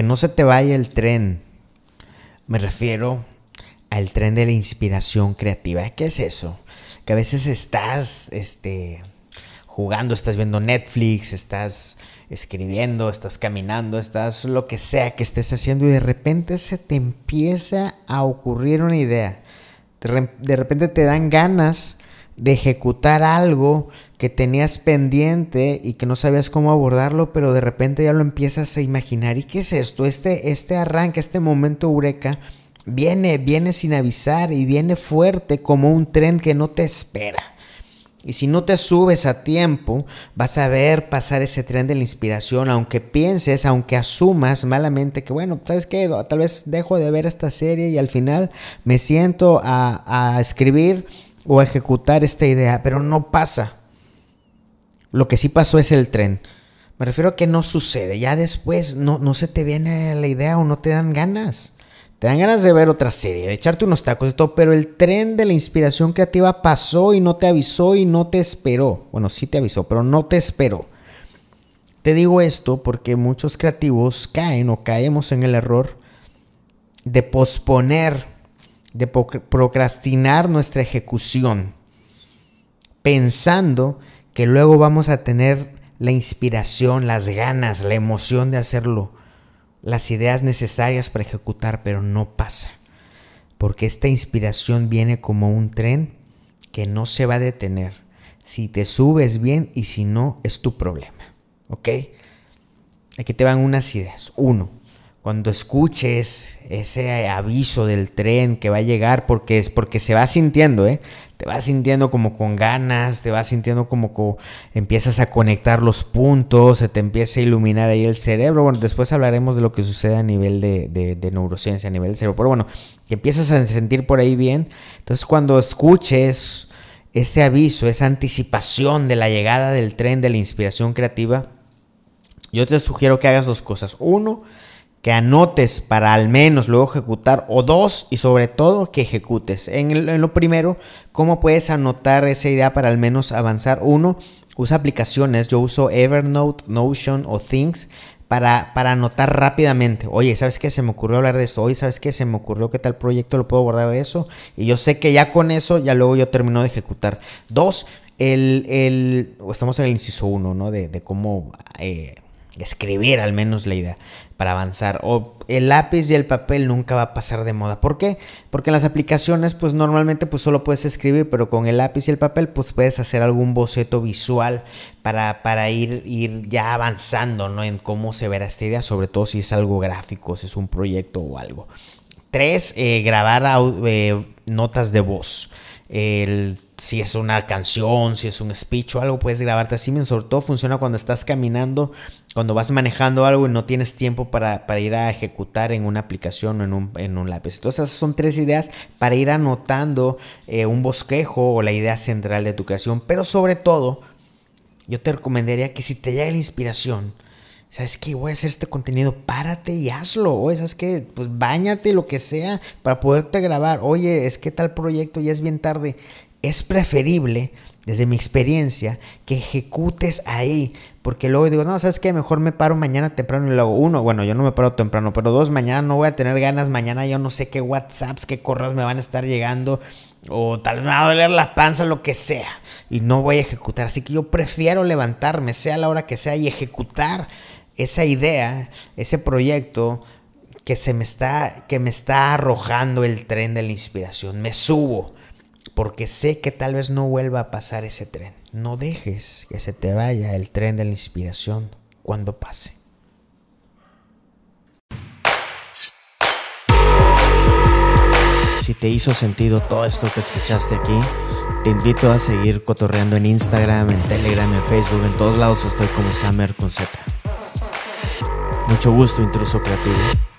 que no se te vaya el tren. Me refiero al tren de la inspiración creativa. ¿Qué es eso? Que a veces estás este, jugando, estás viendo Netflix, estás escribiendo, estás caminando, estás lo que sea que estés haciendo y de repente se te empieza a ocurrir una idea. De repente te dan ganas de ejecutar algo que tenías pendiente y que no sabías cómo abordarlo, pero de repente ya lo empiezas a imaginar. ¿Y qué es esto? Este, este arranque, este momento eureka, viene, viene sin avisar y viene fuerte como un tren que no te espera. Y si no te subes a tiempo, vas a ver pasar ese tren de la inspiración, aunque pienses, aunque asumas malamente que, bueno, ¿sabes qué? Tal vez dejo de ver esta serie y al final me siento a, a escribir o ejecutar esta idea, pero no pasa. Lo que sí pasó es el tren. Me refiero a que no sucede. Ya después no, no se te viene la idea o no te dan ganas. Te dan ganas de ver otra serie, de echarte unos tacos y todo, pero el tren de la inspiración creativa pasó y no te avisó y no te esperó. Bueno, sí te avisó, pero no te esperó. Te digo esto porque muchos creativos caen o caemos en el error de posponer de procrastinar nuestra ejecución, pensando que luego vamos a tener la inspiración, las ganas, la emoción de hacerlo, las ideas necesarias para ejecutar, pero no pasa. Porque esta inspiración viene como un tren que no se va a detener. Si te subes bien y si no, es tu problema. ¿Ok? Aquí te van unas ideas. Uno, cuando escuches ese aviso del tren que va a llegar, porque es porque se va sintiendo, ¿eh? Te vas sintiendo como con ganas, te vas sintiendo como que empiezas a conectar los puntos, se te empieza a iluminar ahí el cerebro. Bueno, después hablaremos de lo que sucede a nivel de, de neurociencia, a nivel del cerebro. Pero bueno, que empiezas a sentir por ahí bien. Entonces, cuando escuches ese aviso, esa anticipación de la llegada del tren de la inspiración creativa, yo te sugiero que hagas dos cosas. Uno, que anotes para al menos luego ejecutar, o dos, y sobre todo que ejecutes. En, lo primero, ¿cómo puedes anotar esa idea para al menos avanzar? Uno, usa aplicaciones, yo uso Evernote, Notion o Things para, para anotar rápidamente. Oye, ¿sabes qué? Se me ocurrió hablar de esto. Oye, ¿sabes qué? Se me ocurrió que tal proyecto lo puedo guardar de eso. Y yo sé que ya con eso, ya luego yo termino de ejecutar. Dos, el, el estamos en el inciso uno, ¿no? De, de cómo... Eh, escribir al menos la idea para avanzar. O el lápiz y el papel nunca va a pasar de moda. ¿Por qué? Porque en las aplicaciones pues normalmente pues solo puedes escribir, pero con el lápiz y el papel pues puedes hacer algún boceto visual para, para ir, ir ya avanzando ¿no? en cómo se verá esta idea, sobre todo si es algo gráfico, si es un proyecto o algo. Tres, eh, grabar eh, notas de voz. El si es una canción, si es un speech o algo, puedes grabarte así mismo. Sobre todo funciona cuando estás caminando, cuando vas manejando algo y no tienes tiempo para, ir a ejecutar en una aplicación o en un, en un, lápiz. Entonces, esas son tres ideas para ir anotando eh, un bosquejo o la idea central de tu creación. Pero sobre todo, yo te recomendaría que si te llega la inspiración, ¿sabes qué? Voy a hacer este contenido, párate y hazlo. Oye, ¿sabes qué? Pues bañate, lo que sea, para poderte grabar. Oye, es que tal proyecto ya es bien tarde es preferible, desde mi experiencia, que ejecutes ahí. Porque luego digo, no, ¿sabes qué? Mejor me paro mañana temprano y luego, uno, bueno, yo no me paro temprano, pero dos, mañana no voy a tener ganas, mañana yo no sé qué WhatsApps, qué correos me van a estar llegando, o tal vez me va a doler la panza, lo que sea, y no voy a ejecutar. Así que yo prefiero levantarme, sea la hora que sea, y ejecutar esa idea, ese proyecto que se me está, que me está arrojando el tren de la inspiración. Me subo porque sé que tal vez no vuelva a pasar ese tren. No dejes que se te vaya el tren de la inspiración cuando pase. Si te hizo sentido todo esto que escuchaste aquí, te invito a seguir cotorreando en Instagram, en Telegram, en Facebook, en todos lados estoy como Summer con Z. Mucho gusto, intruso creativo.